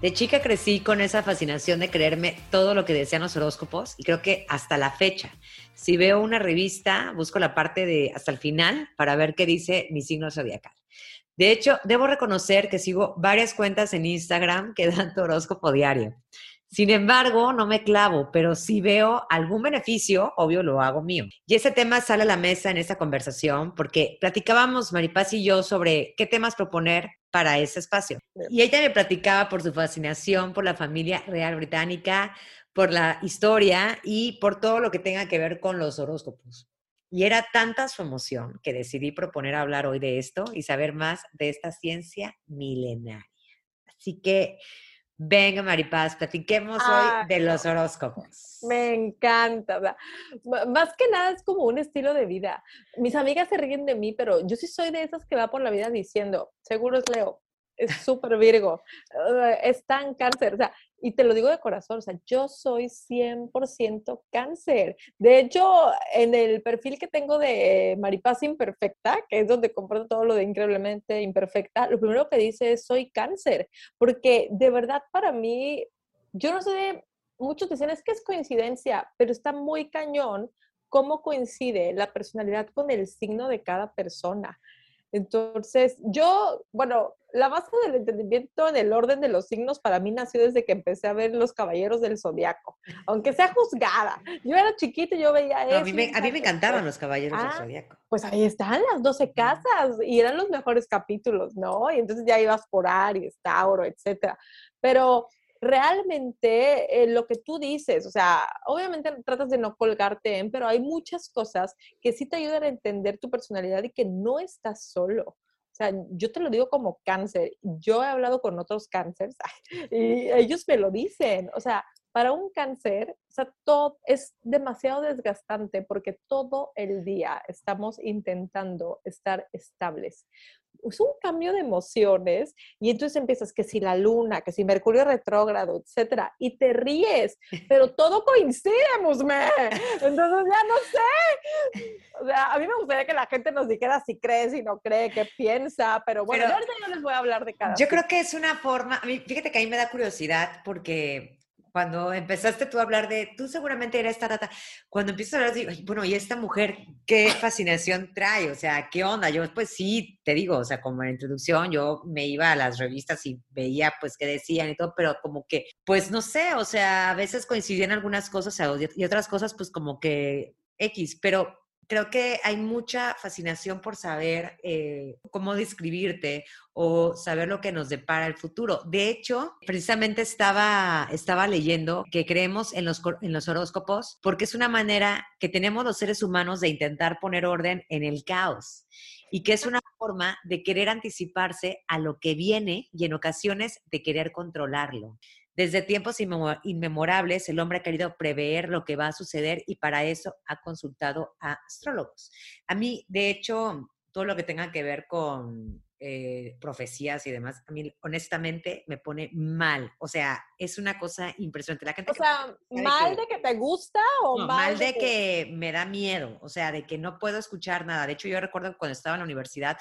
De chica crecí con esa fascinación de creerme todo lo que decían los horóscopos y creo que hasta la fecha, si veo una revista, busco la parte de hasta el final para ver qué dice mi signo zodiacal. De hecho, debo reconocer que sigo varias cuentas en Instagram que dan tu horóscopo diario. Sin embargo, no me clavo, pero si veo algún beneficio, obvio lo hago mío. Y ese tema sale a la mesa en esta conversación porque platicábamos Maripaz y yo sobre qué temas proponer para ese espacio. Y ella me platicaba por su fascinación por la familia real británica, por la historia y por todo lo que tenga que ver con los horóscopos. Y era tanta su emoción que decidí proponer hablar hoy de esto y saber más de esta ciencia milenaria. Así que Venga, Maripaz, platiquemos hoy ah, de los horóscopos. Me encanta. más que nada es como un estilo de vida. Mis amigas se ríen de mí, pero yo sí soy de esas que va por la vida diciendo, seguro es Leo, es súper Virgo, es tan cáncer. O sea, y te lo digo de corazón, o sea, yo soy 100% cáncer. De hecho, en el perfil que tengo de Maripaz Imperfecta, que es donde comparto todo lo de increíblemente imperfecta, lo primero que dice es soy cáncer, porque de verdad para mí, yo no sé, muchos dicen es que es coincidencia, pero está muy cañón cómo coincide la personalidad con el signo de cada persona. Entonces, yo, bueno, la base del entendimiento en el orden de los signos para mí nació desde que empecé a ver Los Caballeros del Zodiaco, aunque sea juzgada. Yo era chiquita y yo veía eso. a, mí me, a mí me encantaban Los Caballeros del ah, Zodiaco. Pues ahí están las 12 casas y eran los mejores capítulos, ¿no? Y entonces ya ibas por Aries, Tauro, etcétera. Pero realmente eh, lo que tú dices, o sea, obviamente tratas de no colgarte en, pero hay muchas cosas que sí te ayudan a entender tu personalidad y que no estás solo. O sea, yo te lo digo como cáncer. Yo he hablado con otros cánceres y ellos me lo dicen. O sea, para un cáncer, o sea, todo es demasiado desgastante porque todo el día estamos intentando estar estables es un cambio de emociones y entonces empiezas que si la luna, que si Mercurio retrógrado, etcétera, y te ríes, pero todo coincide, Musme. Entonces ya no sé. O sea, a mí me gustaría que la gente nos dijera si cree, si no cree, qué piensa, pero bueno, yo ahorita yo les voy a hablar de cada Yo creo que es una forma, fíjate que a mí me da curiosidad porque cuando empezaste tú a hablar de, tú seguramente eres esta data, cuando empiezas a hablar de, bueno, y esta mujer, ¿qué fascinación trae? O sea, ¿qué onda? Yo, pues sí, te digo, o sea, como en introducción, yo me iba a las revistas y veía, pues, qué decían y todo, pero como que, pues, no sé, o sea, a veces coincidían algunas cosas y otras cosas, pues, como que X, pero creo que hay mucha fascinación por saber eh, cómo describirte o saber lo que nos depara el futuro. De hecho, precisamente estaba, estaba leyendo que creemos en los, en los horóscopos porque es una manera que tenemos los seres humanos de intentar poner orden en el caos y que es una forma de querer anticiparse a lo que viene y en ocasiones de querer controlarlo. Desde tiempos inmemorables, el hombre ha querido prever lo que va a suceder y para eso ha consultado a astrólogos. A mí, de hecho, todo lo que tenga que ver con eh, profecías y demás, a mí honestamente me pone mal. O sea, es una cosa impresionante. La gente o sea, ¿mal de que te gusta o mal, de, que... que... me da miedo? O sea, de que no puedo escuchar nada. De hecho, yo recuerdo cuando estaba en la universidad,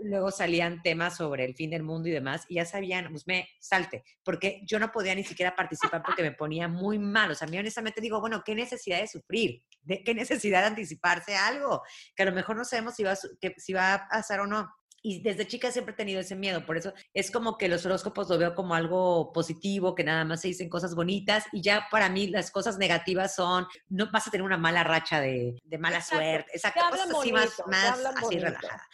luego salían temas sobre el fin del mundo y demás, y ya sabían, pues me salte, porque yo no podía ni siquiera participar porque me ponía muy mal. O sea, a mí honestamente digo, bueno, ¿qué necesidad de sufrir? ¿De ¿Qué necesidad de anticiparse algo? Que a lo mejor no sabemos si va, que, si va a pasar o no. Y desde chica siempre he tenido ese miedo, por eso es como que los horóscopos lo veo como algo positivo, que nada más se dicen cosas bonitas y ya para mí las cosas negativas son, no vas a tener una mala racha de, de mala suerte, esa cosa así más, más así relajada.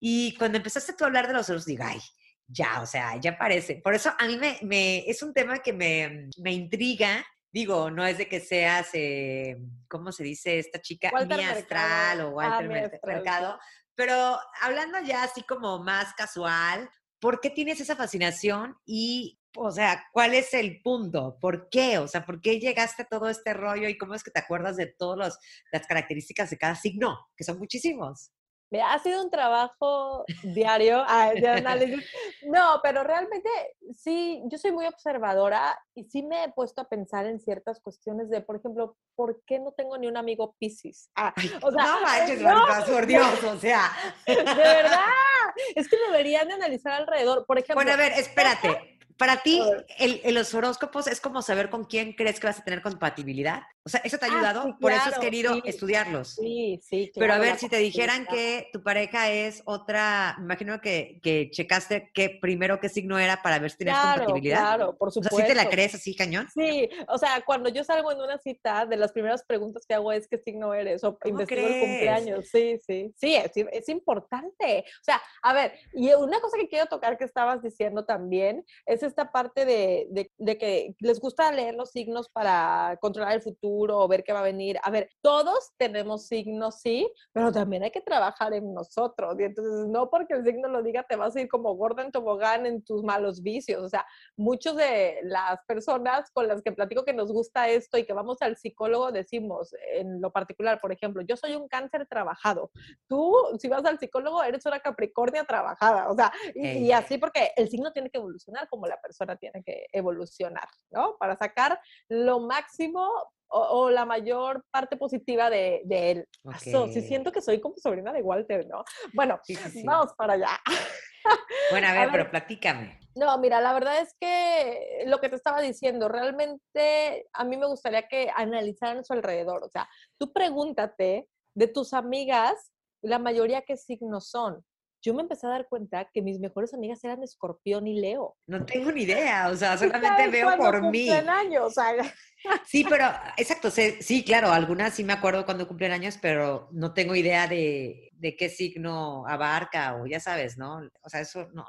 Y cuando empezaste tú a hablar de los otros, digo, ay, ya, o sea, ya parece. Por eso a mí me, me es un tema que me, me intriga. Digo, no es de que seas, eh, ¿cómo se dice esta chica? Mi astral o Walter Ah, Mer- Mercado. Pero hablando ya así como más casual, ¿por qué tienes esa fascinación? Y, o sea, ¿cuál es el punto? ¿Por qué? O sea, ¿por qué llegaste a todo este rollo y cómo es que te acuerdas de todas las características de cada signo? Que son muchísimos. Mira, ha sido un trabajo diario ah, de análisis. No, pero realmente sí, yo soy muy observadora y sí me he puesto a pensar en ciertas cuestiones de, por ejemplo, ¿por qué no tengo ni un amigo Piscis? Ah, o sea, no manches, no, Marta, por Dios, o sea. de verdad, es que deberían de analizar alrededor. Por ejemplo, Bueno, a ver, espérate. Para ti, el, el- los horóscopos es como saber con quién crees que vas a tener compatibilidad. O sea, eso te ha Ah, ayudado, sí, por eso has claro, querido sí. estudiarlos. sí, sí, Pero a claro, ver, si te dijeran que tu pareja es otra, me imagino que, que checaste qué primero qué signo era para ver si tenías Claro, compatibilidad. claro, por O sea, supuesto. ¿sí te la crees así, cañón? Sí, o sea, cuando yo salgo en una cita, de las primeras preguntas que hago es qué signo eres o ¿Cómo investigo el cumpleaños. Sí, sí, sí, es, es importante. O sea, a ver, y una cosa que quiero tocar que estabas diciendo también es esta parte de, de- de que les gusta leer los signos para controlar el futuro o ver qué va a venir. A ver, todos tenemos signos, sí, pero también hay que trabajar en nosotros. Y entonces, no porque el signo lo diga, te vas a ir como gorda en tobogán en tus malos vicios. O sea, muchos de las personas con las que platico que nos gusta esto y que vamos al psicólogo decimos, en lo particular, por ejemplo, yo soy un cáncer trabajado. Tú, si vas al psicólogo, eres una capricornia trabajada. O sea, y, y así porque el signo tiene que evolucionar como la persona tiene que evolucionar, ¿no? Para sacar lo máximo o, o la mayor parte positiva de, de él. Aso, sí Ok. siento que soy como sobrina de Walter, ¿no? Bueno, Sí, sí, sí. vamos para allá. Bueno, a A ver, ver. pero platícame. No, mira, la verdad es que lo que te estaba diciendo, realmente a mí me gustaría que analizaran su alrededor. O sea, tú pregúntate de tus amigas, la mayoría qué signos son. Yo me empecé a dar cuenta que mis mejores amigas eran Escorpión y Leo. No tengo ni idea, o sea, ¿Tú solamente veo por mí. años? Sí, pero, exacto, sí, claro, algunas sí me acuerdo cuando cumplen años, pero no tengo idea de, de qué signo abarca o ya sabes, ¿no? O sea, eso no.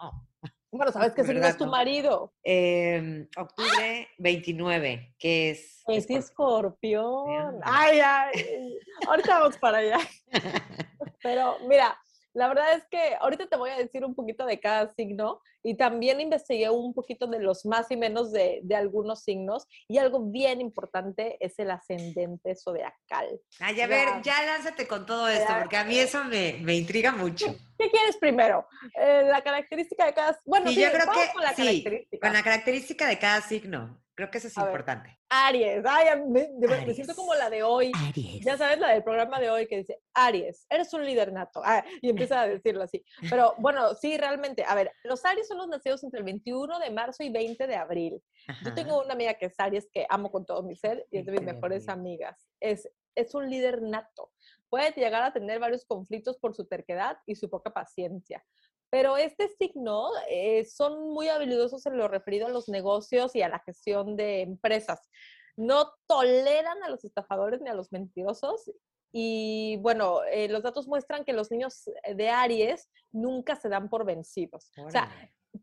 bueno, ¿sabes qué signo ¿Verdad, es tu no? marido? Em, octubre 29, que es... Es escorpión. Bien. Ay, ay. Ahorita vamos para allá. Pero mira, la verdad es que ahorita te voy a decir un poquito de cada signo y también investigué un poquito de los más y menos de, de algunos signos y algo bien importante es el ascendente zodiacal. Ay, a Ya. ver, ya lánzate con todo esto, Ya. porque a mí eso me, me intriga mucho. ¿Qué quieres primero? Eh, la característica de cada... Bueno, Sí, sí, yo creo vamos que con la sí, característica. Con la característica de cada signo. Creo que eso es A ver. importante. Aries. Ay, me, verdad, me siento Aries. como la de hoy. Aries. Ya sabes la del programa de hoy que dice, Aries, eres un líder nato. Ah, y empieza a decirlo así. Pero bueno, sí, realmente. A ver, los Aries son los nacidos entre el 21 de marzo y 20 de abril. Yo Ajá. tengo una amiga que es Aries que amo con todo mi ser y es de mis 20 de mejores amigas. Es, es un líder nato. Puede llegar a tener varios conflictos por su terquedad y su poca paciencia. Pero este signo eh, son muy habilidosos en lo referido a los negocios y a la gestión de empresas. No toleran a los estafadores ni a los mentirosos. Y bueno, eh, los datos muestran que los niños de Aries nunca se dan por vencidos. O sea.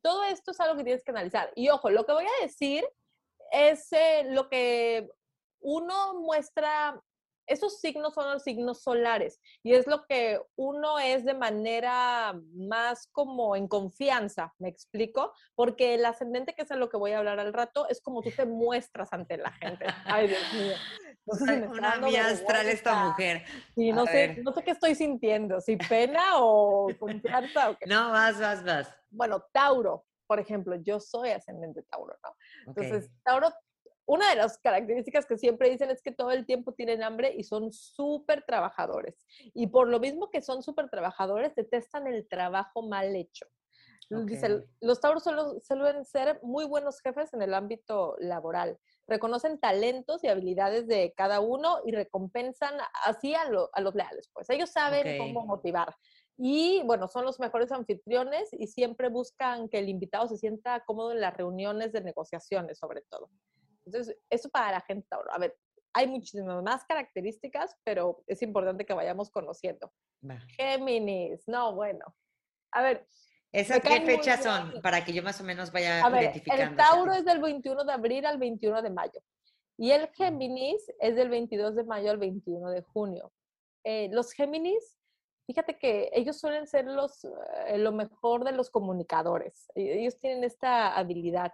Todo esto es algo que tienes que analizar. Y ojo, lo que voy a decir es eh, lo que uno muestra, esos signos son los signos solares y es lo que uno es de manera más como en confianza, ¿me explico? Porque el ascendente, que es a lo que voy a hablar al rato, es como tú te muestras ante la gente. Ay, Dios mío. No sé si Una mía astral esta mujer. Sí, A no sé, ver. no sé qué estoy sintiendo, si pena o confianza o qué. No, vas, vas, vas. Bueno, Tauro, por ejemplo, yo soy ascendente Tauro, ¿no? Ok. Entonces, Tauro, una de las características que siempre dicen es que todo el tiempo tienen hambre y son súper trabajadores. Y por lo mismo que son súper trabajadores, detestan el trabajo mal hecho. Dice, Ok. los Tauros suelen ser muy buenos jefes en el ámbito laboral. Reconocen talentos y habilidades de cada uno y recompensan así a, lo- a los leales. Pues ellos saben Ok. cómo motivar. Y bueno, son los mejores anfitriones y siempre buscan que el invitado se sienta cómodo en las reuniones de negociaciones, sobre todo. Entonces, eso para la gente Tauro. A ver, hay muchísimas más características, pero es importante que vayamos conociendo. Géminis, no, bueno. A ver, ¿Esas qué fechas son? Para que yo más o menos vaya a ver, identificando. El Tauro es del 21 de abril al 21 de mayo. Y el Géminis es del 22 de mayo al 21 de junio. Eh, los Géminis, fíjate que ellos suelen ser los, eh, lo mejor de los comunicadores. E, ellos tienen esta habilidad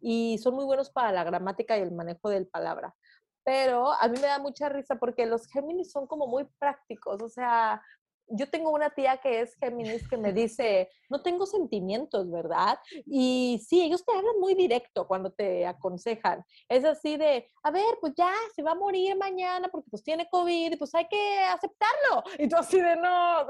y son muy buenos para la gramática y el manejo del palabra. Pero a mí me da mucha risa porque los Géminis son como muy prácticos, o sea, yo tengo una tía que es Géminis que me dice, no tengo sentimientos, ¿verdad? Y sí, ellos te hablan muy directo cuando te aconsejan. Es así de, a ver, pues ya, se va a morir mañana porque pues tiene COVID pues hay que aceptarlo. Y tú así de, no.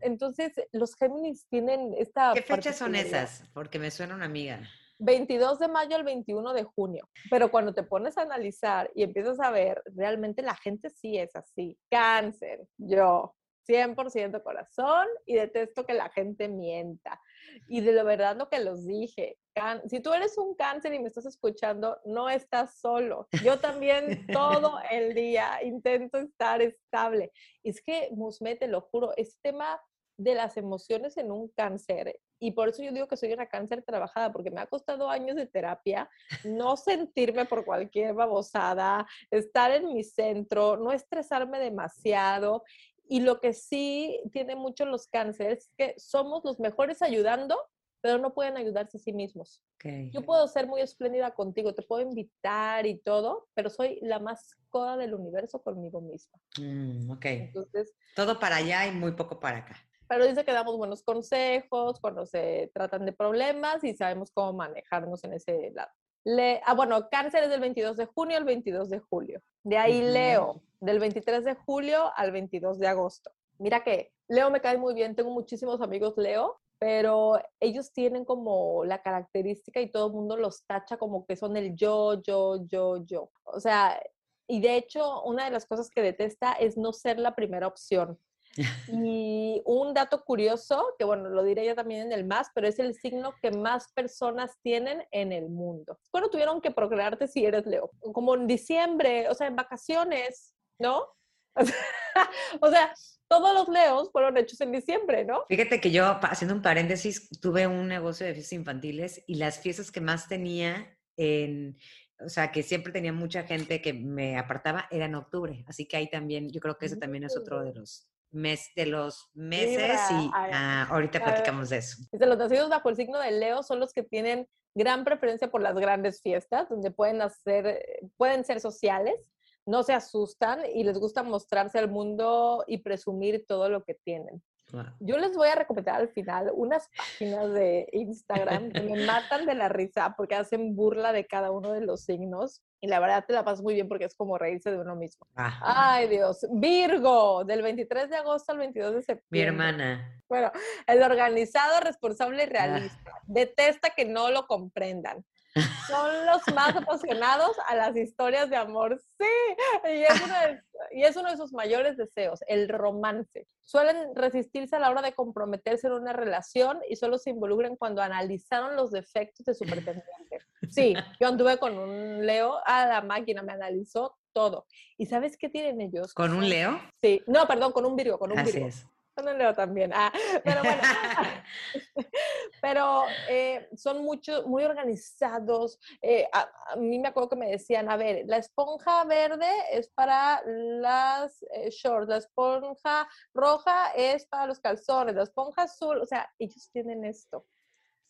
Entonces, los Géminis tienen esta... ¿Qué fechas son esas? Porque me suena una amiga. 22 de mayo al 21 de junio. Pero cuando te pones a analizar y empiezas a ver, realmente la gente sí es así. Cáncer, yo, 100% corazón y detesto que la gente mienta. Y de lo verdad lo que los dije, si tú eres un cáncer y me estás escuchando, no estás solo. Yo también todo el día intento estar estable. Es que, Musme, te lo juro, este tema de las emociones en un cáncer. Y por eso yo digo que soy una cáncer trabajada, porque me ha costado años de terapia no sentirme por cualquier babosada, estar en mi centro, no estresarme demasiado y lo que sí tiene mucho los cánceres es que somos los mejores ayudando, pero no pueden ayudarse a sí mismos. Yo puedo ser muy espléndida contigo, te puedo invitar y todo, pero soy la más coda del universo conmigo misma. Mm, ok. Entonces, todo para allá y muy poco para acá. Pero dice que damos buenos consejos cuando se tratan de problemas y sabemos cómo manejarnos en ese lado. Le, ah, bueno, cáncer es del 22 de junio al 22 de julio. De ahí Leo, del 23 de julio al 22 de agosto. Mira que Leo me cae muy bien, tengo muchísimos amigos Leo, pero ellos tienen como la característica y todo el mundo los tacha como que son el yo, yo, yo, yo. O sea, y de hecho, una de las cosas que detesta es no ser la primera opción. Y un dato curioso, que bueno, lo diré yo también en el más, pero es el signo que más personas tienen en el mundo. Bueno, tuvieron que procrearte si eres Leo, como en diciembre, o sea, en vacaciones, ¿no? o sea, todos los leos fueron hechos en diciembre, ¿no? Fíjate que yo, haciendo un paréntesis, tuve un negocio de fiestas infantiles y las fiestas que más tenía en, o sea, que siempre tenía mucha gente que me apartaba, era en octubre. Así que ahí también, yo creo que ese también es otro de los mes, de los meses y ah, ahorita platicamos de eso. los nacidos bajo el signo de Leo son los que tienen gran preferencia por las grandes fiestas, donde pueden hacer, pueden ser sociales, no se asustan y les gusta mostrarse al mundo y presumir todo lo que tienen. Yo les voy a recomendar al final unas páginas de Instagram que me matan de la risa porque hacen burla de cada uno de los signos y la verdad te la pasas muy bien porque es como reírse de uno mismo. Ay, Dios. Virgo, del 23 de agosto al 22 de septiembre. Mi hermana. Bueno, el organizado, responsable y realista. Ah. Detesta que no lo comprendan. Son los más apasionados a las historias de amor. Sí, y es, uno de, y es uno de sus mayores deseos, el romance. Suelen resistirse a la hora de comprometerse en una relación y solo se involucran cuando analizaron los defectos de su pretendiente. Sí, yo anduve con un Leo, a la máquina me analizó todo. ¿Y sabes qué tienen ellos? ¿Con un Leo? Sí, no, perdón, con un Virgo, con un Así Es. Un Leo también. Ah, pero bueno. pero eh, son mucho, muy organizados. Eh, a, mí me acuerdo que me decían, a ver, la esponja verde es para las eh, shorts, la esponja roja es para los calzones, la esponja azul, o sea, ellos tienen esto.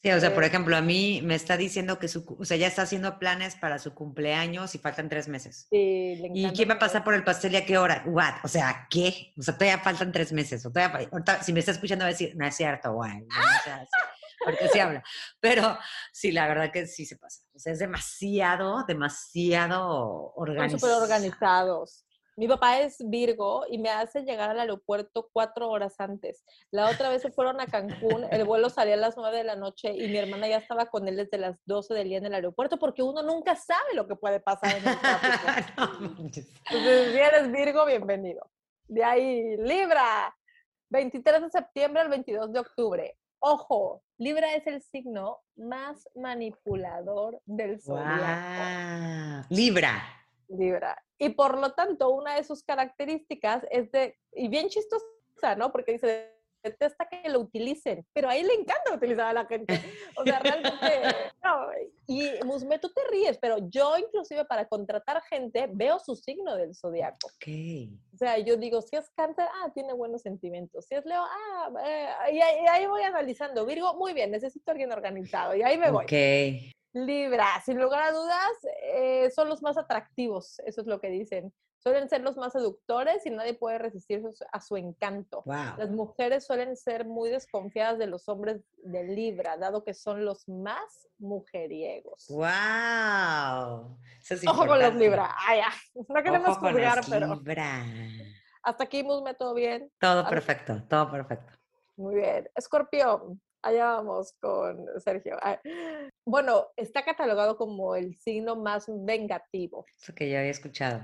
Sí, o sea, por ejemplo, a mí me está diciendo que su, o sea, ya está haciendo planes para su cumpleaños y faltan tres meses. Sí, le ¿Y quién va a pasar por el pastel y a qué hora? What? O sea, ¿qué? O sea, todavía faltan tres meses. O todavía, si me está escuchando va a decir, no es cierto, guay. No, porque sí habla. Pero sí, la verdad que sí se pasa. O sea, es demasiado, demasiado organizado. Súper organizados. Mi papá es Virgo y me hace llegar al aeropuerto cuatro horas antes. La otra vez se fueron a Cancún, el vuelo salía a las nueve de la noche y mi hermana ya estaba con él desde las doce del día en el aeropuerto porque uno nunca sabe lo que puede pasar en el tráfico. Entonces, si eres Virgo, bienvenido. De ahí, Libra, 23 de septiembre al 22 de octubre. Ojo, Libra es el signo más manipulador del zodiaco. Libra. Libra. Y por lo tanto, una de sus características es de, y bien chistosa, ¿no? Porque dice, detesta que lo utilicen, pero a él le encanta utilizar a la gente. O sea, realmente, no. Y Musme, tú te ríes, pero yo inclusive para contratar gente veo su signo del zodiaco. Ok. O sea, yo digo, si es cáncer, ah, tiene buenos sentimientos. Si es Leo, ah, eh, y, ahí, y ahí voy analizando. Virgo, muy bien, necesito a alguien organizado. Y ahí me voy. Ok. Libra, sin lugar a dudas, eh, son los más atractivos, eso es lo que dicen. Suelen ser los más seductores y nadie puede resistir a su encanto. Wow. Las mujeres suelen ser muy desconfiadas de los hombres de Libra, dado que son los más mujeriegos. Wow. Es Ojo con los. Libra. Ay, ay, no queremos Ojo con juzgar, los pero Libra. hasta aquí Musme todo bien. Todo perfecto, todo perfecto. Muy bien. Escorpión, allá vamos con Sergio. Ay, Bueno, está catalogado como el signo más vengativo. Eso que yo había escuchado.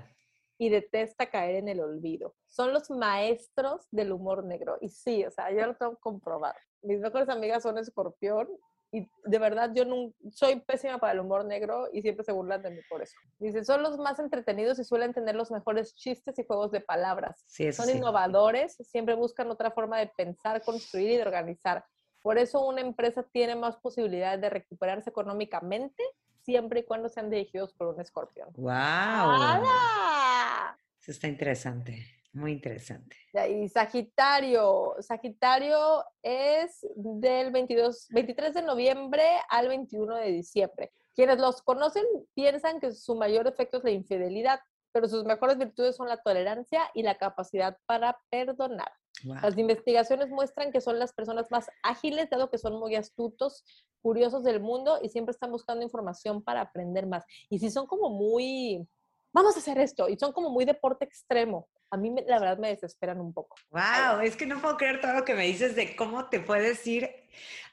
y detesta caer en el olvido. Son los maestros del humor negro. Y sí, o sea, yo lo tengo que comprobar. Mis mejores amigas son escorpión y de verdad yo no, soy pésima para el humor negro y siempre se burlan de mí por eso. Dice, son los más entretenidos y suelen tener los mejores chistes y juegos de palabras. Sí, Son sí. innovadores, siempre buscan otra forma de pensar, construir y de organizar. Por eso una empresa tiene más posibilidades de recuperarse económicamente siempre y cuando sean dirigidos por un escorpión. Wow. ¡Hala! Eso está interesante. Muy interesante. Ahí, Sagitario. Sagitario es del 22, 23 de noviembre al 21 de diciembre. Quienes los conocen piensan que su mayor efecto es la infidelidad, pero sus mejores virtudes son la tolerancia y la capacidad para perdonar. Wow. Las investigaciones muestran que son las personas más ágiles, dado que son muy astutos, curiosos del mundo y siempre están buscando información para aprender más. Y si son como muy, vamos a hacer esto, y son como muy deporte extremo, a mí me- la verdad me desesperan un poco. Wow, es que no puedo creer todo lo que me dices de cómo te puedes ir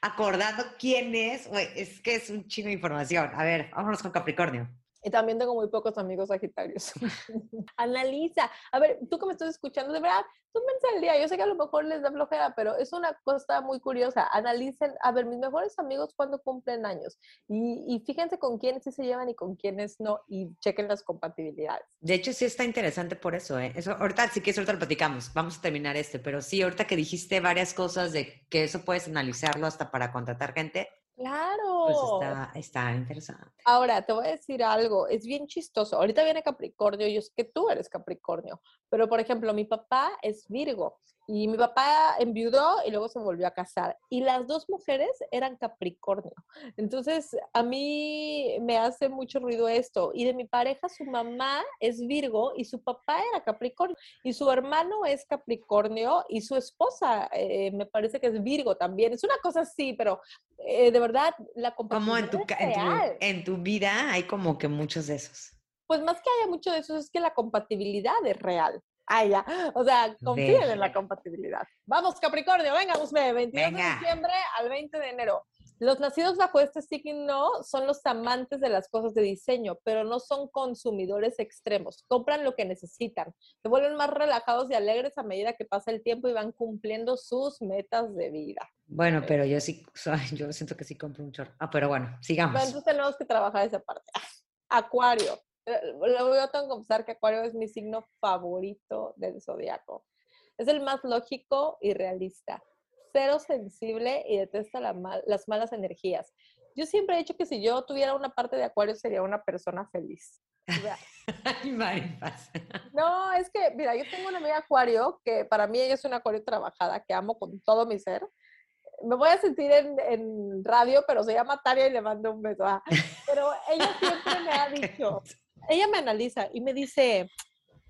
acordando quién es. Es que es un chingo de información. A ver, vámonos con Capricornio. Y también tengo muy pocos amigos sagitarios. Analiza. A ver, tú que me estás escuchando, de verdad, tú piensa el día. Yo sé que a lo mejor les da flojera, pero es una cosa muy curiosa. Analicen, a ver, mis mejores amigos cuando cumplen años. Y, y fíjense con quiénes sí se llevan y con quiénes no. Y chequen las compatibilidades. De hecho, sí está interesante por eso, ¿eh? Eso, ahorita sí que eso ahorita lo platicamos. Vamos a terminar este, pero sí, ahorita que dijiste varias cosas de que eso puedes analizarlo hasta para contratar gente, Claro. pues está, está interesante. Ahora, te voy a decir algo, es bien chistoso. Ahorita viene Capricornio, yo sé que tú eres Capricornio, pero por ejemplo, mi papá es Virgo y mi papá enviudó y luego se volvió a casar y las dos mujeres eran Capricornio. Entonces, a mí me hace mucho ruido esto. Y de mi pareja, su mamá es Virgo y su papá era Capricornio y su hermano es Capricornio y su esposa eh, me parece que es Virgo también. Es una cosa así, pero eh, de verdad, la Como en tu, en tu vida hay como que muchos de esos. Pues más que haya mucho de eso, es que la compatibilidad es real. Ah, ya. O sea, confíen en la compatibilidad. Vamos, Capricornio, venga, Usme, 22 Venga. de diciembre al 20 de enero. Los nacidos bajo este signo son los amantes de las cosas de diseño, pero no son consumidores extremos. Compran lo que necesitan. Se vuelven más relajados y alegres a medida que pasa el tiempo y van cumpliendo sus metas de vida. Bueno, pero yo sí, yo siento que sí compro un chorro. Ah, pero bueno, Bueno, sigamos. entonces tenemos que trabajar esa parte. Acuario. Eh, Lo tengo que confesar que Acuario es mi signo favorito del zodiaco. Es el más lógico y realista. Cero sensible y detesta la mal- las malas energías. Yo siempre he dicho que si yo tuviera una parte de Acuario sería una persona feliz. O sea, no, es que, mira, yo tengo una amiga Acuario que para mí ella es una Acuario trabajada, que amo con todo mi ser. Me voy a sentir en, en radio, pero se llama Taria y le mando un beso. ah. Pero ella siempre me ha dicho, ella me analiza y me dice,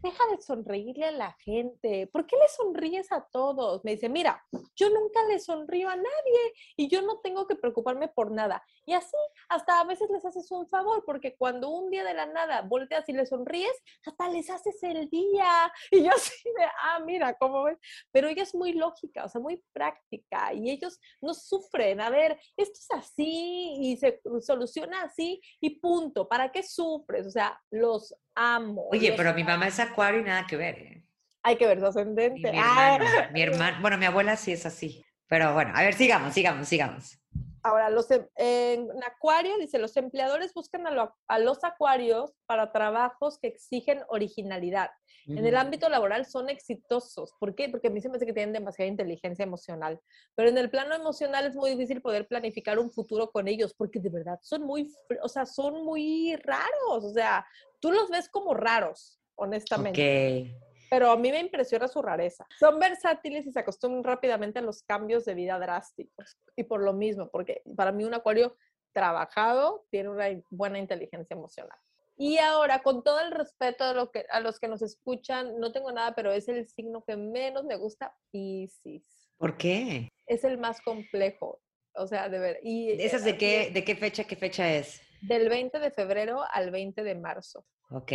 deja de sonreírle a la gente, ¿por qué le sonríes a todos? Me dice, mira, yo nunca le sonrío a nadie y yo no tengo que preocuparme por nada. Y así, hasta a veces les haces un favor, porque cuando un día de la nada volteas y le sonríes, hasta les haces el día. Y yo así de, ah, mira, ¿cómo ves? Pero ella es muy lógica, o sea, muy práctica y ellos no sufren. A ver, esto es así y se soluciona así y punto. ¿Para qué sufres? O sea, los amo. Oye, pero mi mamá es acuario y nada que ver. ¿eh? Hay que ver su Y ascendente. mi Ah, hermano, mi hermano, bueno, mi abuela sí es así. Pero bueno, a ver, sigamos, sigamos, sigamos. Ahora, los, em, en Acuario dice, los empleadores buscan a, los acuarios para trabajos que exigen originalidad. En el ámbito laboral son exitosos. ¿Por qué? Porque a mí se me hace que tienen demasiada inteligencia emocional. Pero en el plano emocional es muy difícil poder planificar un futuro con ellos, porque de verdad son muy, o sea, son muy raros. O sea, tú los ves como raros, honestamente. Ok pero a mí me impresiona su rareza. Son versátiles y se acostumbran rápidamente a los cambios de vida drásticos. Y por lo mismo, porque para mí un acuario trabajado tiene una buena inteligencia emocional. Y ahora, con todo el respeto a, lo que, a los que nos escuchan, no tengo nada, pero es el signo que menos me gusta, Pisces. ¿Por qué? Es el más complejo. O sea, de ver. Y, ¿Esas de qué, de qué fecha, qué fecha es? Del 20 de febrero al 20 de marzo. Ok.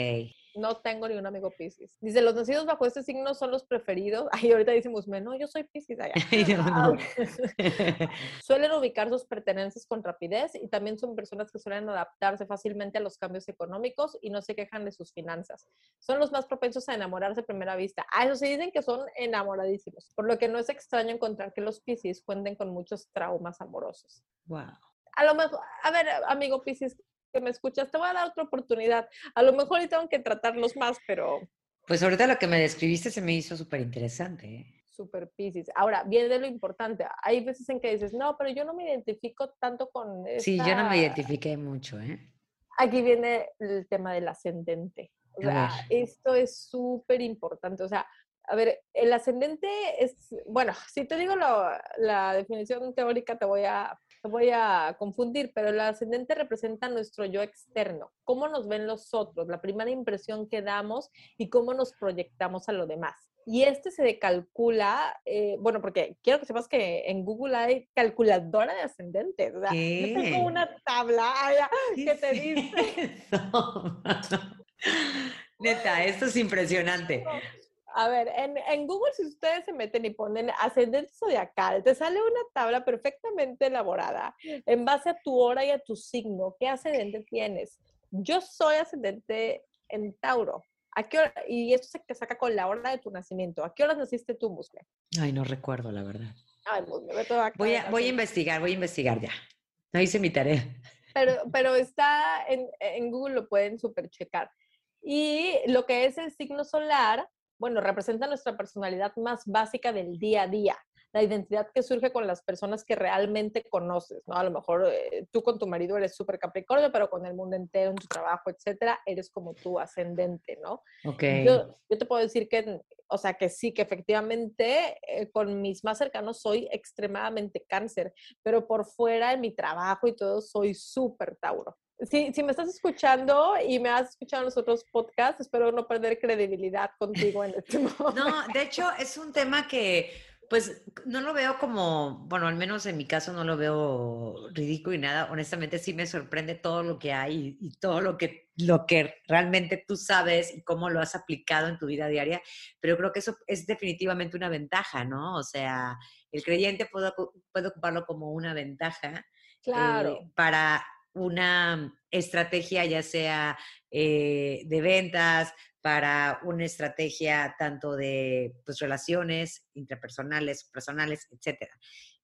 No tengo ni un amigo Pisces. Dice, los nacidos bajo este signo son los preferidos. Ay, ahorita decimos, no, yo soy Pisces. Ah, suelen ubicar sus pertenencias con rapidez y también son personas que suelen adaptarse fácilmente a los cambios económicos y no se quejan de sus finanzas. Son los más propensos a enamorarse a primera vista. Ah, eso sí dicen que son enamoradísimos, por lo que no es extraño encontrar que los Pisces cuenten con muchos traumas amorosos. Wow. A lo mejor, a ver, amigo Pisces, que me escuchas, te voy a dar otra oportunidad. A lo mejor y tengo que tratarlos más, pero... Pues ahorita lo que me describiste se me hizo súper interesante. ¿eh? Súper piscis. Ahora, viene de lo importante. Hay veces en que dices, no, pero yo no me identifico tanto con... Sí, yo no me identifiqué mucho, ¿eh? Aquí viene el tema del ascendente. O sea, esto es súper importante. O sea, a ver, el ascendente es, bueno, si te digo la definición teórica, te voy a voy a confundir, pero el ascendente representa nuestro yo externo, cómo nos ven los otros, la primera impresión que damos y cómo nos proyectamos a lo demás. Y este se calcula, eh, bueno, porque quiero que sepas que en Google hay calculadora de ascendentes. O sea, yo tengo una tabla que te dice. Neta, esto es impresionante. A ver, en, Google si ustedes se meten y ponen ascendente zodiacal, te sale una tabla perfectamente elaborada en base a tu hora y a tu signo. ¿Qué ascendente tienes? Yo soy ascendente en Tauro. ¿A qué hora? Y esto se te saca con la hora de tu nacimiento. ¿A qué hora naciste tú, Musle? Ay, no recuerdo, la verdad. Ay, Musle, voy, a, voy a investigar, voy a investigar ya. No hice mi tarea. Pero, pero está en, en Google, lo pueden super checar. Y lo que es el signo solar, bueno, representa nuestra personalidad más básica del día a día, la identidad que surge con las personas que realmente conoces, ¿no? A lo mejor eh, tú con tu marido eres súper capricornio, pero con el mundo entero, en tu trabajo, etcétera, eres como tu ascendente, ¿no? Ok. Yo, te puedo decir que, o sea, que sí, que efectivamente eh, con mis más cercanos soy extremadamente cáncer, pero por fuera de mi trabajo y todo soy súper Tauro si, si me estás escuchando y me has escuchado en los otros podcasts, espero no perder credibilidad contigo en este momento. No, de hecho es un tema que pues no lo veo como, bueno, al menos en mi caso no lo veo ridículo y nada. Honestamente sí me sorprende todo lo que hay y, todo lo que, lo que realmente tú sabes y cómo lo has aplicado en tu vida diaria. Pero creo que eso es definitivamente una ventaja, ¿no? O sea, el creyente puede, puede ocuparlo como una ventaja. Eh, claro. para una estrategia ya sea eh, de ventas, para una estrategia tanto de pues, relaciones interpersonales, personales, etc.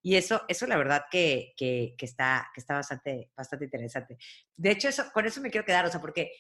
Y eso, eso la verdad que, que, que, está, que está bastante, bastante interesante. De hecho, eso, con eso me quiero quedar, o sea, porque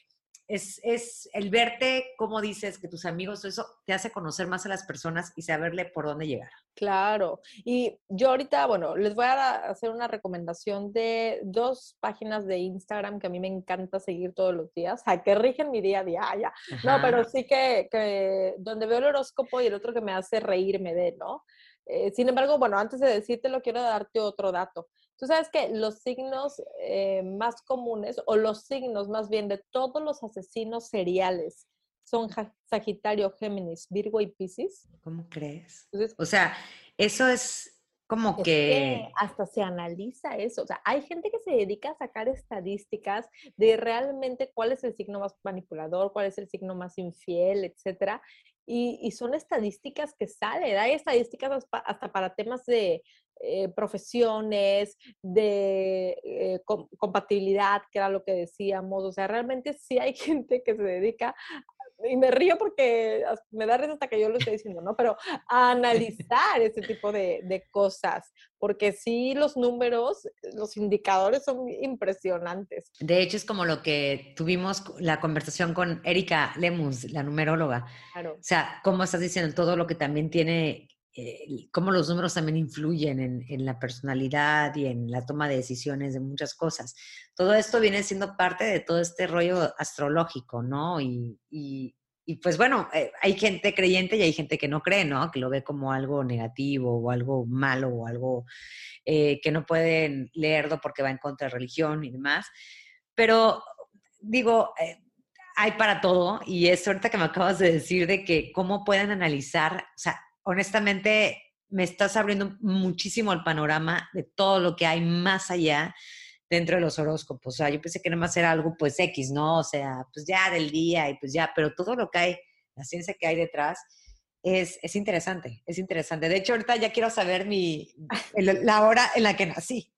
es, el verte, como dices, que tus amigos, eso te hace conocer más a las personas y saberle por dónde llegar. Claro. Y yo ahorita, bueno, les voy a hacer una recomendación de dos páginas de Instagram que a mí me encanta seguir todos los días, a que rigen mi día a día, ya. No, pero sí que, que, donde veo el horóscopo y el otro que me hace reírme de, ¿no? Eh, sin embargo, bueno, antes de decírtelo, quiero darte otro dato. Tú sabes que los signos eh, más comunes, o los signos más bien de todos los asesinos seriales, son Sagitario, Géminis, Virgo y Piscis. ¿Cómo crees? o sea, eso es como que... que... Hasta se analiza eso. O sea, hay gente que se dedica a sacar estadísticas de realmente cuál es el signo más manipulador, cuál es el signo más infiel, etcétera. Y, son estadísticas que salen. Hay estadísticas hasta para temas de eh, profesiones, de eh, compatibilidad, que era lo que decíamos. O sea, realmente sí hay gente que se dedica y me río porque me da risa hasta que yo lo estoy diciendo, ¿no? Pero analizar ese tipo de, de, cosas, porque sí los números, los indicadores son impresionantes. De hecho, es como lo que tuvimos la conversación con Erika Lemus, la numeróloga. Claro. O sea, cómo estás diciendo todo lo que también tiene eh, cómo los números también influyen en, la personalidad y en la toma de decisiones de muchas cosas. Todo esto viene siendo parte de todo este rollo astrológico, ¿no? Y, pues bueno, eh, hay gente creyente y hay gente que no cree, ¿no? Que lo ve como algo negativo o algo malo o algo eh, que no pueden leerlo porque va en contra de religión y demás. Pero digo, hay para todo y es ahorita que me acabas de decir de que cómo pueden analizar, o sea, honestamente me estás abriendo muchísimo el panorama de todo lo que hay más allá dentro de los horóscopos. O sea, yo pensé que nada más era algo pues X, ¿no? O sea, pues ya del día y pues ya, pero todo lo que hay, la ciencia que hay detrás, es, es interesante, es interesante. De hecho, ahorita ya quiero saber mi, la hora en la que nací.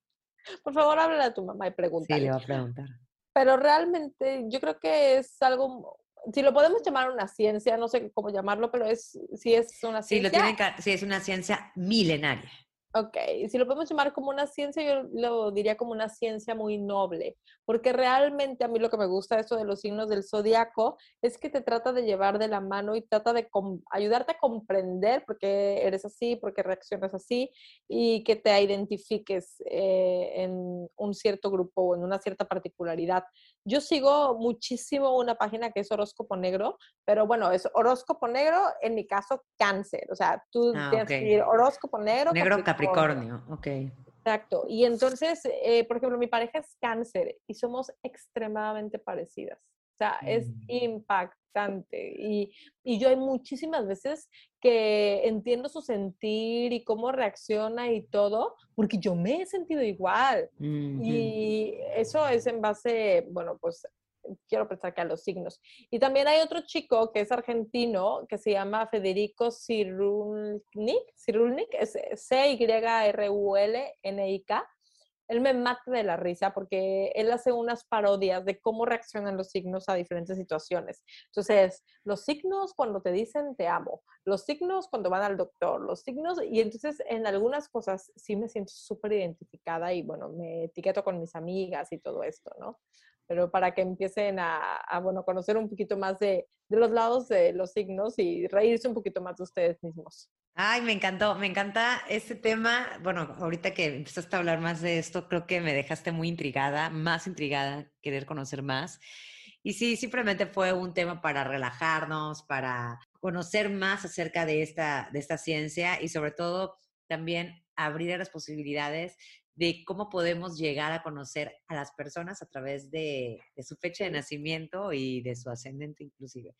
Por favor, háblale a tu mamá y pregúntale. Sí, le voy a preguntar. Pero realmente yo creo que es algo si lo podemos llamar una ciencia, no sé cómo llamarlo, pero es, si es una ciencia. Sí, lo tienen sí, es una ciencia milenaria. Ok, si lo podemos llamar como una ciencia, yo lo diría como una ciencia muy noble, porque realmente a mí lo que me gusta de esto de los signos del zodiaco es que te trata de llevar de la mano y trata de ayudarte a comprender por qué eres así, por qué reaccionas así y que te identifiques eh, en un cierto grupo o en una cierta particularidad. Yo sigo muchísimo una página que es Horóscopo Negro, pero bueno, es Horóscopo Negro, en mi caso, cáncer. O sea, tú ah, tienes que ir Horóscopo Negro. Negro Capricornio, ok. Exacto. Y entonces, eh, por ejemplo, mi pareja es cáncer y somos extremadamente parecidas. O sea, es mm. impactante. Y, y, yo hay muchísimas veces que entiendo su sentir y cómo reacciona y todo, porque yo me he sentido igual. Y eso es en base, bueno, pues quiero pensar que a los signos. Y también hay otro chico que es argentino, que se llama Federico Cirulnik, Cirulnik, es C-Y-R-U-L-N-I-K él me mata de la risa porque él hace unas parodias de cómo reaccionan los signos a diferentes situaciones. Entonces, los signos cuando te dicen te amo, los signos cuando van al doctor, los signos, y entonces en algunas cosas sí me siento súper identificada y bueno, me etiqueto con mis amigas y todo esto, ¿no? Pero para que empiecen a, a bueno, conocer un poquito más de, de los lados de los signos y reírse un poquito más de ustedes mismos. Ay, me encantó, me encanta este tema. Bueno, ahorita que empezaste a hablar más de esto, creo que me dejaste muy intrigada, más intrigada, querer conocer más. Y sí, simplemente fue un tema para relajarnos, para conocer más acerca de esta, de esta ciencia y sobre todo también abrir las posibilidades de cómo podemos llegar a conocer a las personas a través de, de su fecha de nacimiento y de su ascendente inclusive.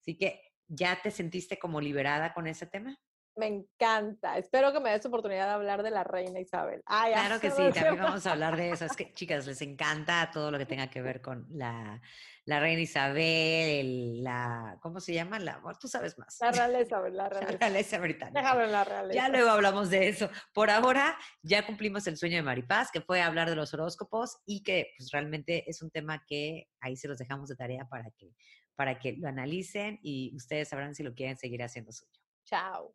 Así que, ¿ya te sentiste como liberada con ese tema? Me encanta. Espero que me des oportunidad de hablar de la reina Isabel. claro que sí, también vamos a hablar de eso. Es que, chicas, les encanta todo lo que tenga que ver con la, la reina Isabel, la, ¿cómo se llama? La, tú sabes más. La realeza, la realeza. La realeza británica. Déjame la realeza. Ya luego hablamos de eso. Por ahora ya cumplimos el sueño de Maripaz, que fue hablar de los horóscopos y que pues realmente es un tema que ahí se los dejamos de tarea para que, para que lo analicen y ustedes sabrán si lo quieren seguir haciendo suyo. Chao.